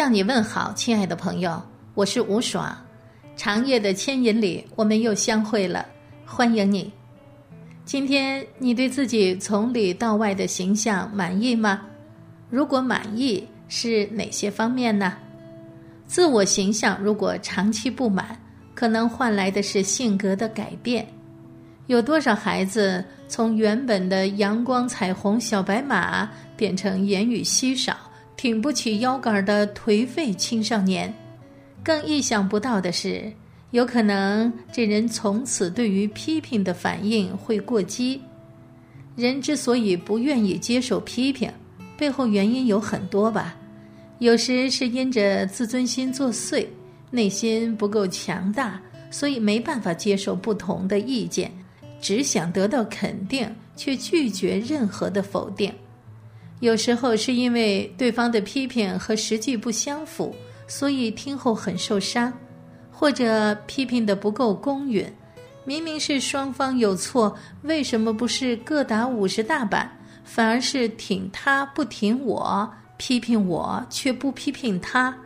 向你问好，亲爱的朋友，我是吴爽。长夜的牵引里，我们又相会了，欢迎你。今天你对自己从里到外的形象满意吗？如果满意，是哪些方面呢？自我形象如果长期不满，可能换来的是性格的改变。有多少孩子从原本的阳光彩虹小白马，变成言语稀少？挺不起腰杆的颓废青少年，更意想不到的是，有可能这人从此对于批评的反应会过激。人之所以不愿意接受批评，背后原因有很多吧。有时是因着自尊心作祟，内心不够强大，所以没办法接受不同的意见，只想得到肯定，却拒绝任何的否定。有时候是因为对方的批评和实际不相符，所以听后很受伤；或者批评的不够公允，明明是双方有错，为什么不是各打五十大板，反而是挺他不挺我，批评我却不批评他？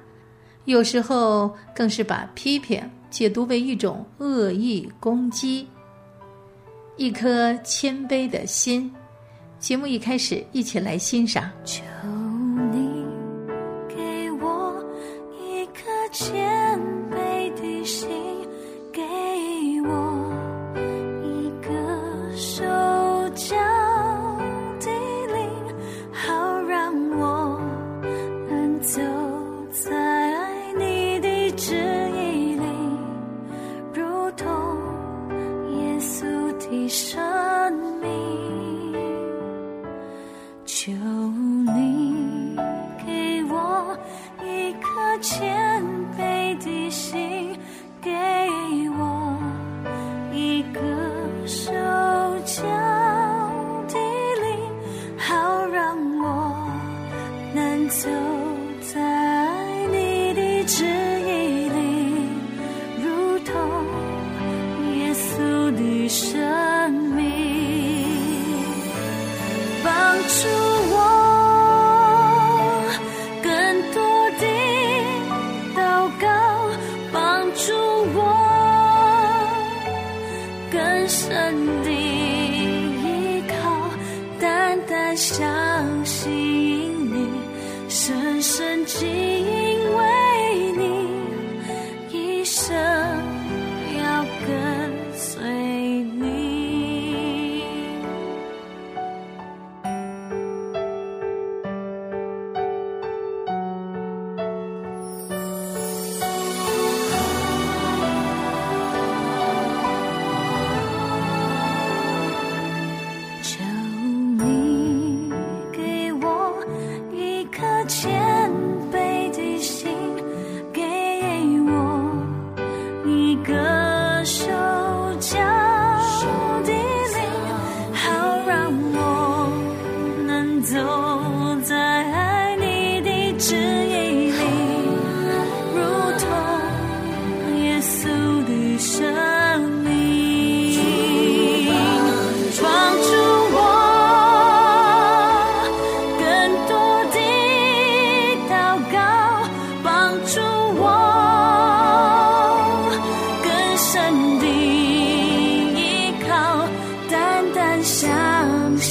有时候更是把批评解读为一种恶意攻击。一颗谦卑的心。节目一开始，一起来欣赏。颗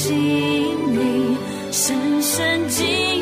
心里深深记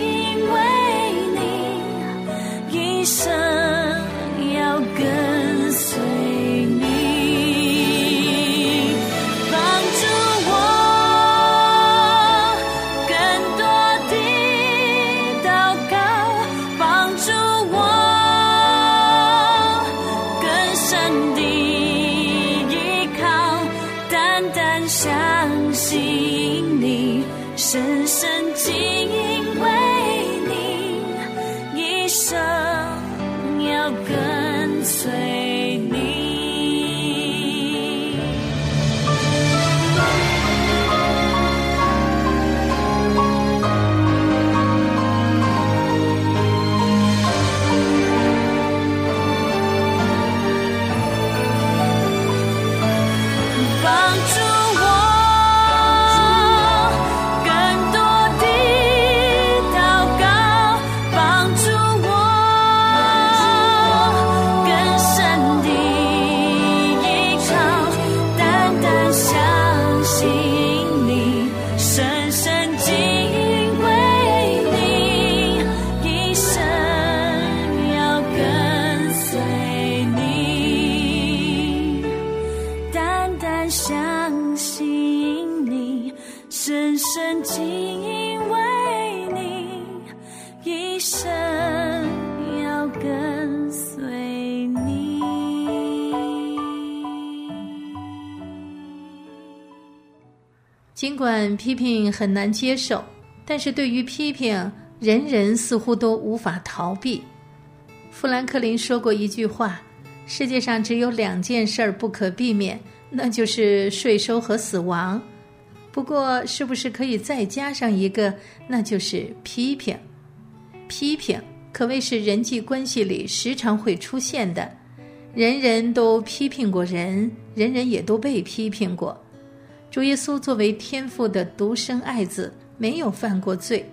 尽管批评很难接受，但是对于批评，人人似乎都无法逃避。富兰克林说过一句话：“世界上只有两件事儿不可避免，那就是税收和死亡。不过，是不是可以再加上一个，那就是批评？批评可谓是人际关系里时常会出现的，人人都批评过人，人人也都被批评过。主耶稣作为天父的独生爱子，没有犯过罪，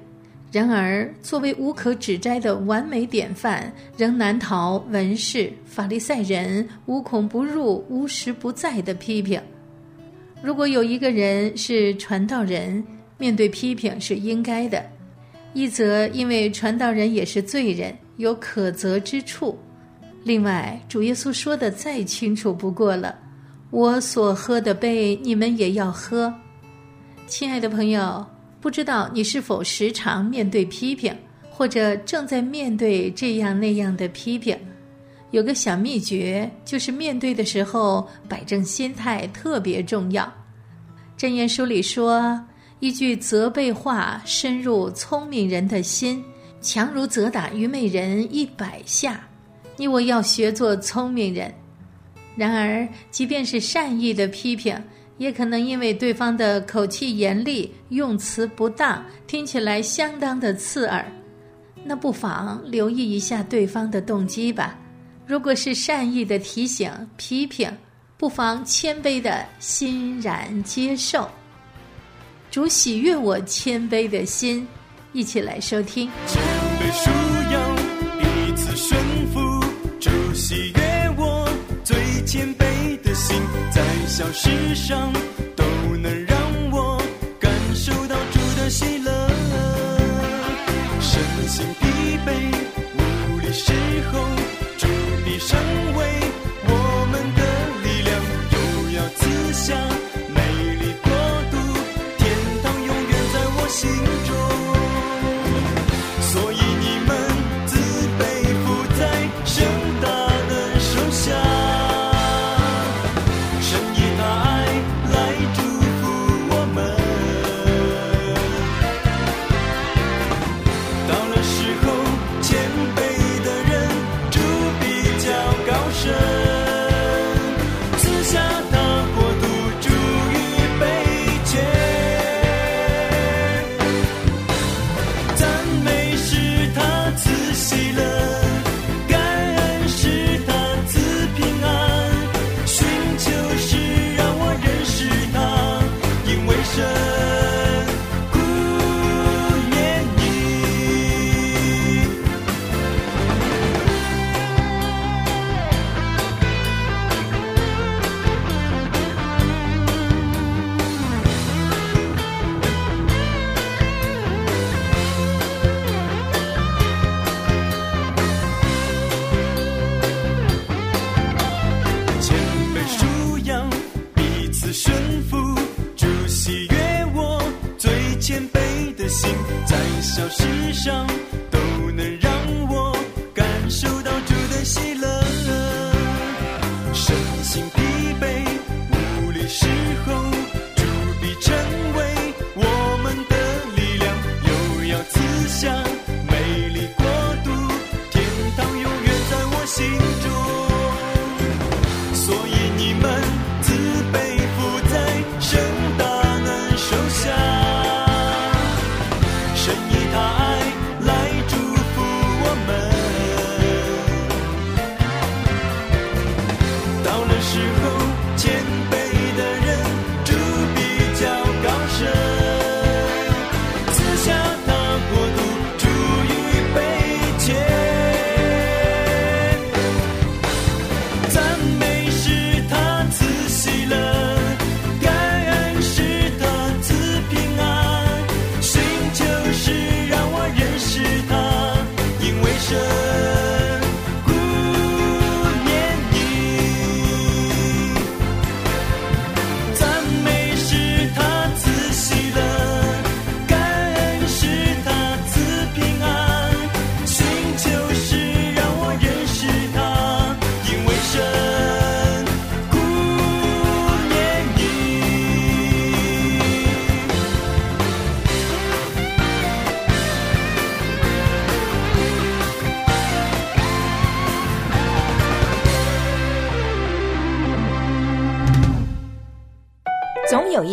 然而作为无可指摘的完美典范，仍难逃文士、法利赛人无孔不入、无时不在的批评。如果有一个人是传道人，面对批评是应该的；一则因为传道人也是罪人，有可责之处；另外，主耶稣说的再清楚不过了。我所喝的杯，你们也要喝。亲爱的朋友，不知道你是否时常面对批评，或者正在面对这样那样的批评？有个小秘诀，就是面对的时候摆正心态特别重要。箴言书里说：“一句责备话深入聪明人的心，强如责打愚昧人一百下。”你我要学做聪明人。然而，即便是善意的批评，也可能因为对方的口气严厉、用词不当，听起来相当的刺耳。那不妨留意一下对方的动机吧。如果是善意的提醒、批评，不妨谦卑的欣然接受。主喜悦我谦卑的心，一起来收听。谦卑生。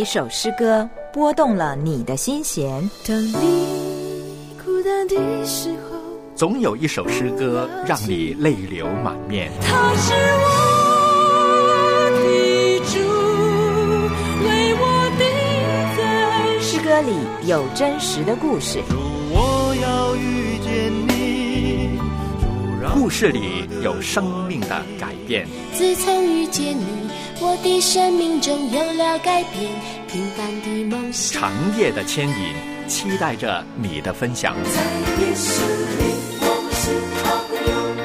首诗歌拨动了你的心弦，当你孤单的时候，总有一首诗歌让你泪流满面。他是我的主，为我定在诗歌里有真实的故事，主，我要遇见你，故事里有生命的改变，自从遇见你，我的生命中有了改变，平凡的梦想。长夜的牵引，期待着你的分享。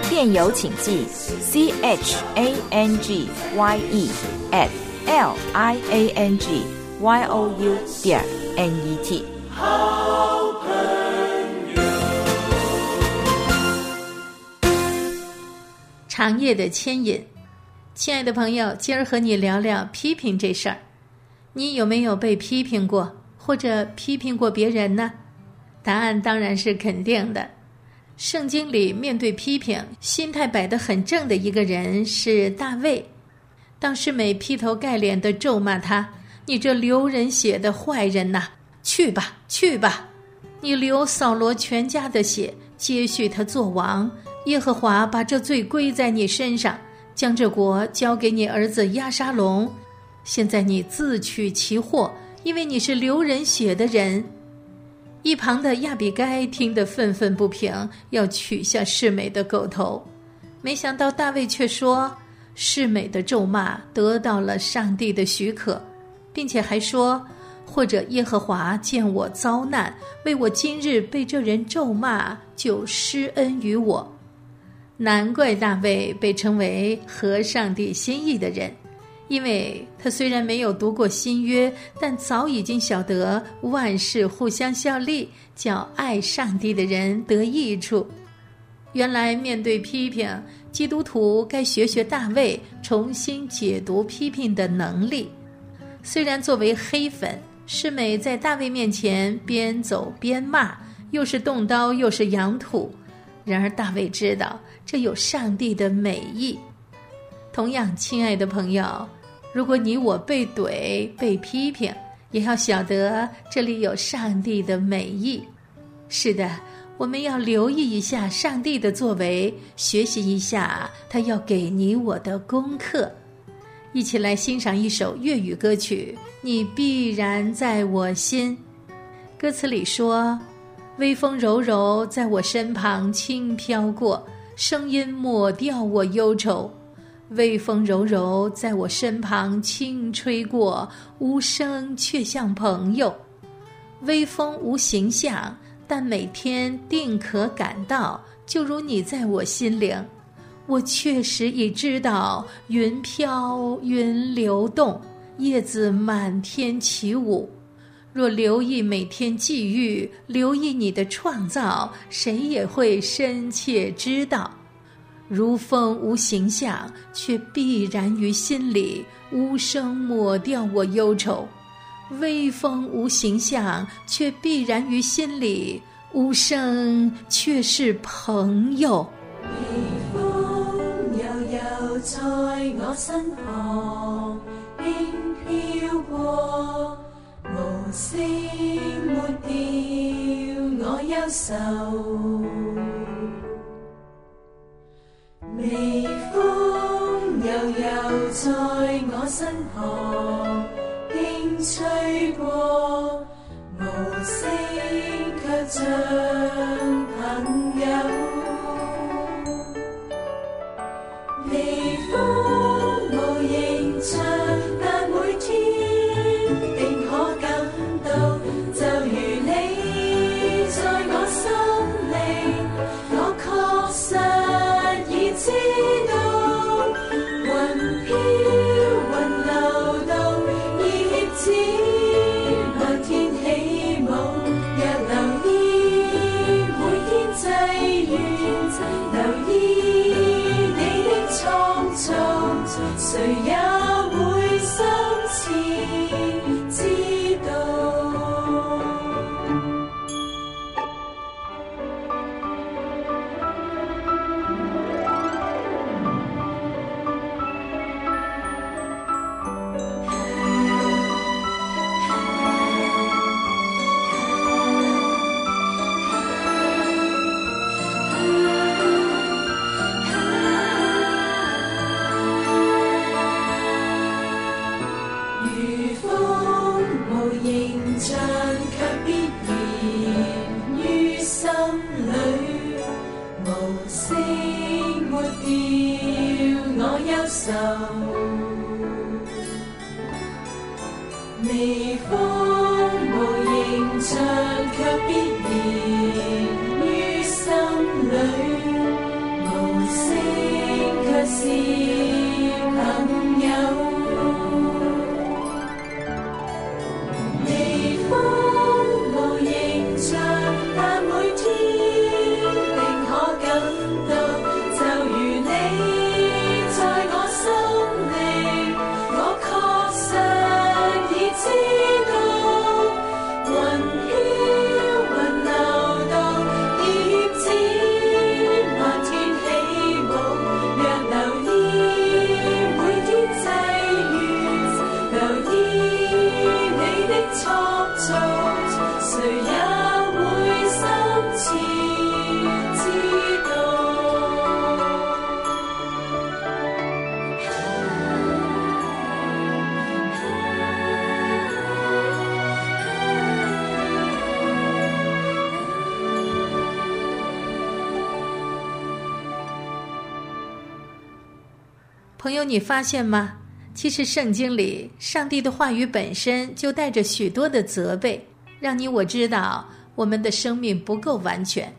电邮请寄 c h a n g y e at l i a n g y o u 点 n e t。长夜的牵引，亲爱的朋友，今儿和你聊聊批评这事儿。你有没有被批评过，或者批评过别人呢？答案当然是肯定的。圣经里面对批评，心态摆得很正的一个人是大卫。当世美劈头盖脸地咒骂他：“你这流人血的坏人呐，去吧，去吧！你流扫罗全家的血，接续他做王。耶和华把这罪归在你身上，将这国交给你儿子押沙龙。现在你自取其祸，因为你是流人血的人。”一旁的亚比该听得愤愤不平，要取下世美的狗头。没想到大卫却说：“世美的咒骂得到了上帝的许可，并且还说，或者耶和华见我遭难，为我今日被这人咒骂，就施恩于我。”难怪大卫被称为合上帝心意的人。因为他虽然没有读过新约，但早已经晓得万事互相效力，叫爱上帝的人得益处。原来面对批评，基督徒该学学大卫，重新解读批评的能力。虽然作为黑粉，世美在大卫面前边走边骂，又是动刀又是扬土，然而大卫知道这有上帝的美意。同样，亲爱的朋友。如果你我被怼、被批评，也要晓得这里有上帝的美意。是的，我们要留意一下上帝的作为，学习一下他要给你我的功课。一起来欣赏一首粤语歌曲《你必然在我心》。歌词里说：“微风柔柔在我身旁轻飘过，声音抹掉我忧愁。”微风柔柔在我身旁轻吹过，无声却像朋友。微风无形象，但每天定可感到，就如你在我心灵。我确实已知道，云飘云流动，叶子满天起舞。若留意每天际遇，留意你的创造，谁也会深切知道。如风无形象，却必然于心里；无声抹掉我忧愁。微风无形象，却必然于心里；无声却是朋友。微风悠悠在我身旁，轻飘过，無聲抹掉我忧愁。微风悠悠在我身旁，轻吹过，无声却像你发现吗？其实圣经里，上帝的话语本身就带着许多的责备，让你我知道我们的生命不够完全。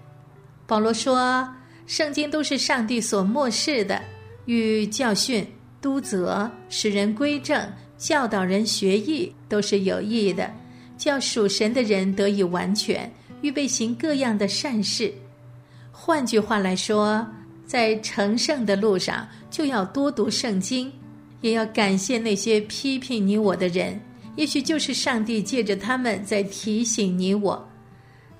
保罗说，圣经都是上帝所漠视的，与教训、督责、使人归正、教导人学艺，都是有益的，叫属神的人得以完全，预备行各样的善事。换句话来说，在成圣的路上，就要多读圣经，也要感谢那些批评你我的人，也许就是上帝借着他们在提醒你我。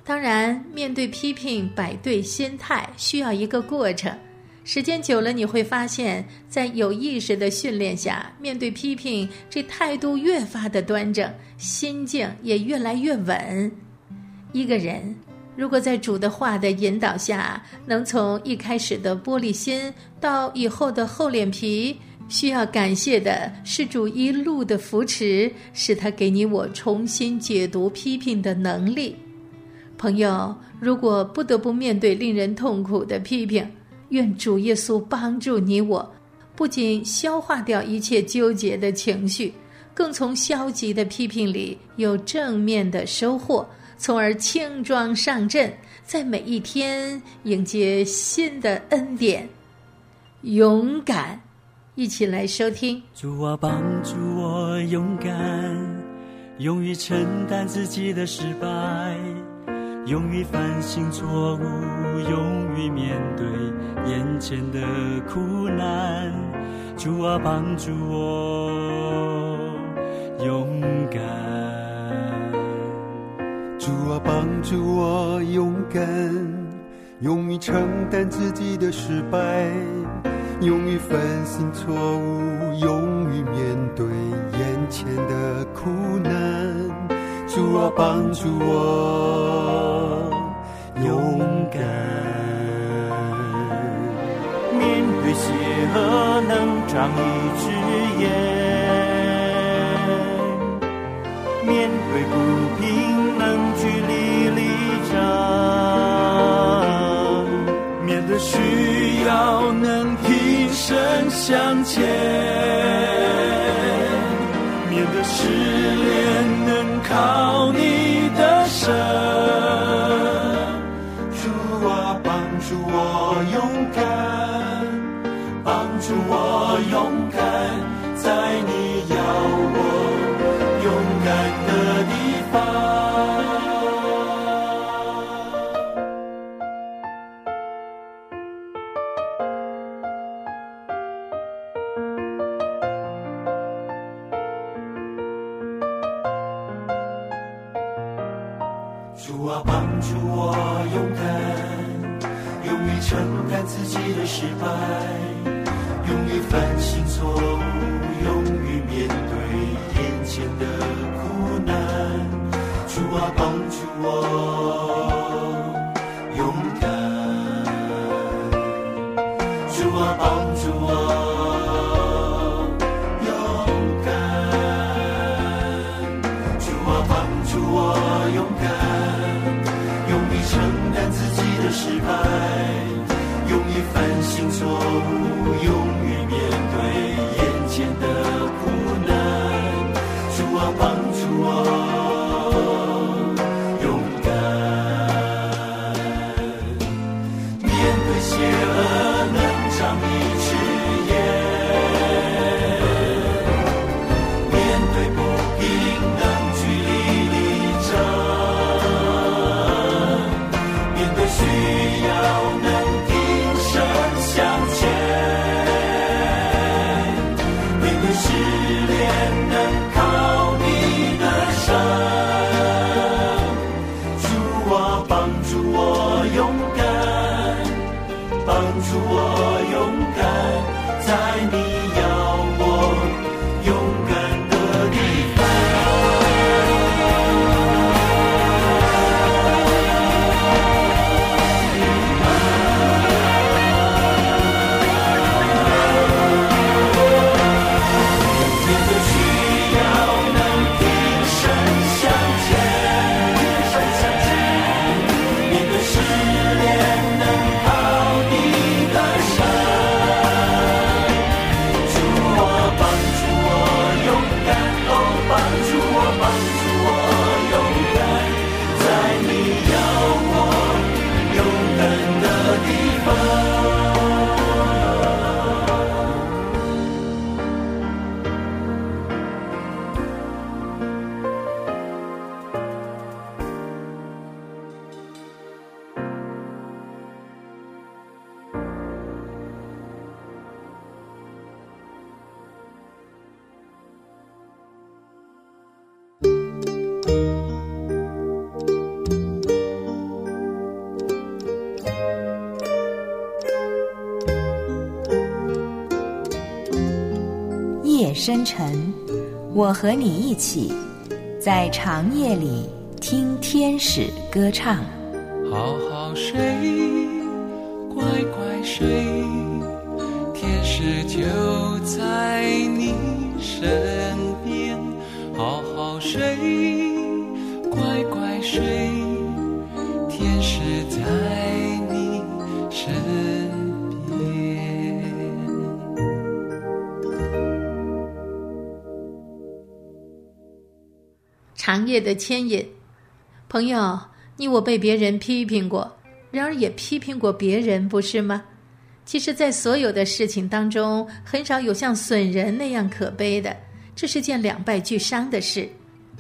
当然，面对批评，摆对心态需要一个过程。时间久了，你会发现，在有意识的训练下，面对批评，这态度越发的端正，心境也越来越稳。一个人如果在主的话的引导下，能从一开始的玻璃心到以后的厚脸皮，需要感谢的是主一路的扶持，使他给你我重新解读批评的能力。朋友，如果不得不面对令人痛苦的批评，愿主耶稣帮助你我，不仅消化掉一切纠结的情绪，更从消极的批评里有正面的收获，从而轻装上阵，在每一天迎接新的恩典。勇敢，一起来收听。主啊，帮助我勇敢，勇于承担自己的失败，勇于反省错误，勇于面对眼前的苦难。主啊，帮助我勇敢。主啊，帮助我勇敢，勇于承担自己的失败，勇于反省错误，勇于面对眼前的苦难。主啊，帮助我勇敢。面对邪恶能长一只眼，面对不平能上，面对需要能挺身向前，面对失恋能靠你的神。主啊，帮助我勇敢，帮助我勇敢，在你要我勇敢的都不用深沉，我和你一起在长夜里听天使歌唱。好好睡，乖乖睡，天使就在你身业的牵引，朋友，你我被别人批评过，然而也批评过别人，不是吗？其实，在所有的事情当中，很少有像损人那样可悲的，这是件两败俱伤的事。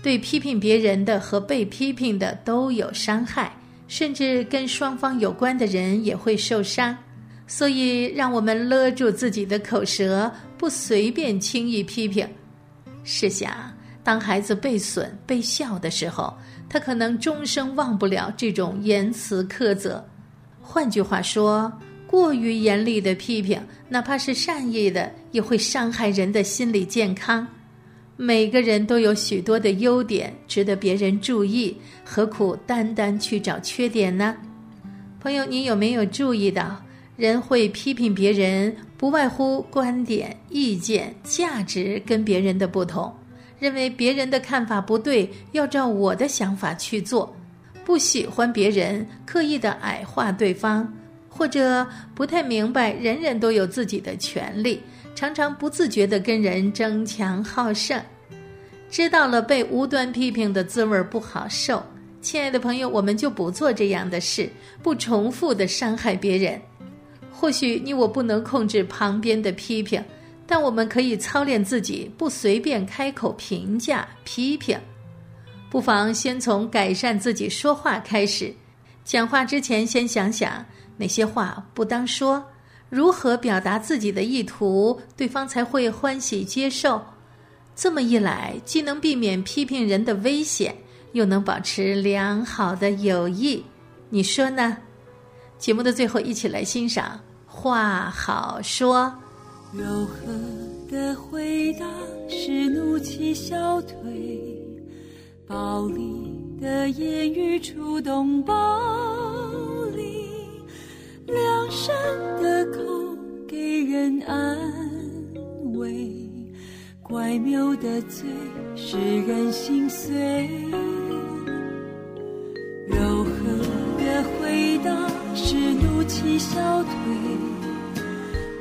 对批评别人的和被批评的都有伤害，甚至跟双方有关的人也会受伤。所以，让我们勒住自己的口舌，不随便轻易批评。试想，当孩子被损、被笑的时候，他可能终生忘不了这种言辞苛责。换句话说，过于严厉的批评，哪怕是善意的，也会伤害人的心理健康。每个人都有许多的优点，值得别人注意，何苦单单去找缺点呢？朋友，你有没有注意到，人会批评别人，不外乎观点、意见、价值跟别人的不同，认为别人的看法不对，要照我的想法去做，不喜欢别人，刻意的矮化对方。或者不太明白，人人都有自己的权利，常常不自觉地跟人争强好胜。知道了被无端批评的滋味不好受，亲爱的朋友，我们就不做这样的事，不重复的伤害别人。或许你我不能控制旁边的批评，但我们可以操练自己，不随便开口评价批评。不妨先从改善自己说话开始，讲话之前先想想。哪些话不当说？如何表达自己的意图，对方才会欢喜接受？这么一来，既能避免批评人的危险，又能保持良好的友谊。你说呢？节目的最后，一起来欣赏《话好说》。柔和的回答使怒气消退，暴力的言语触动暴力。良善的口给人安慰，怪谬的嘴使人心碎。柔和的回答使怒气消退，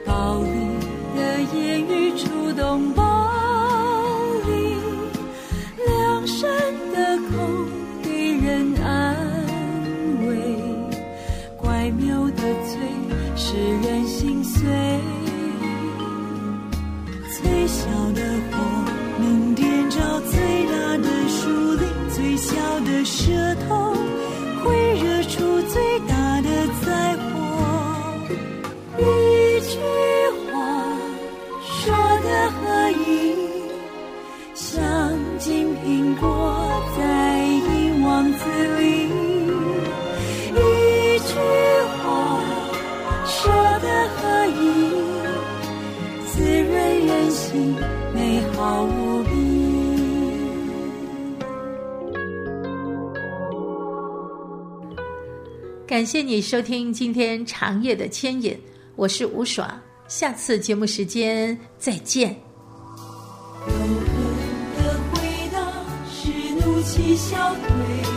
暴力触感谢你收听今天长夜的牵引，我是吴爽，下次节目时间再见。柔和的回答是怒气消退，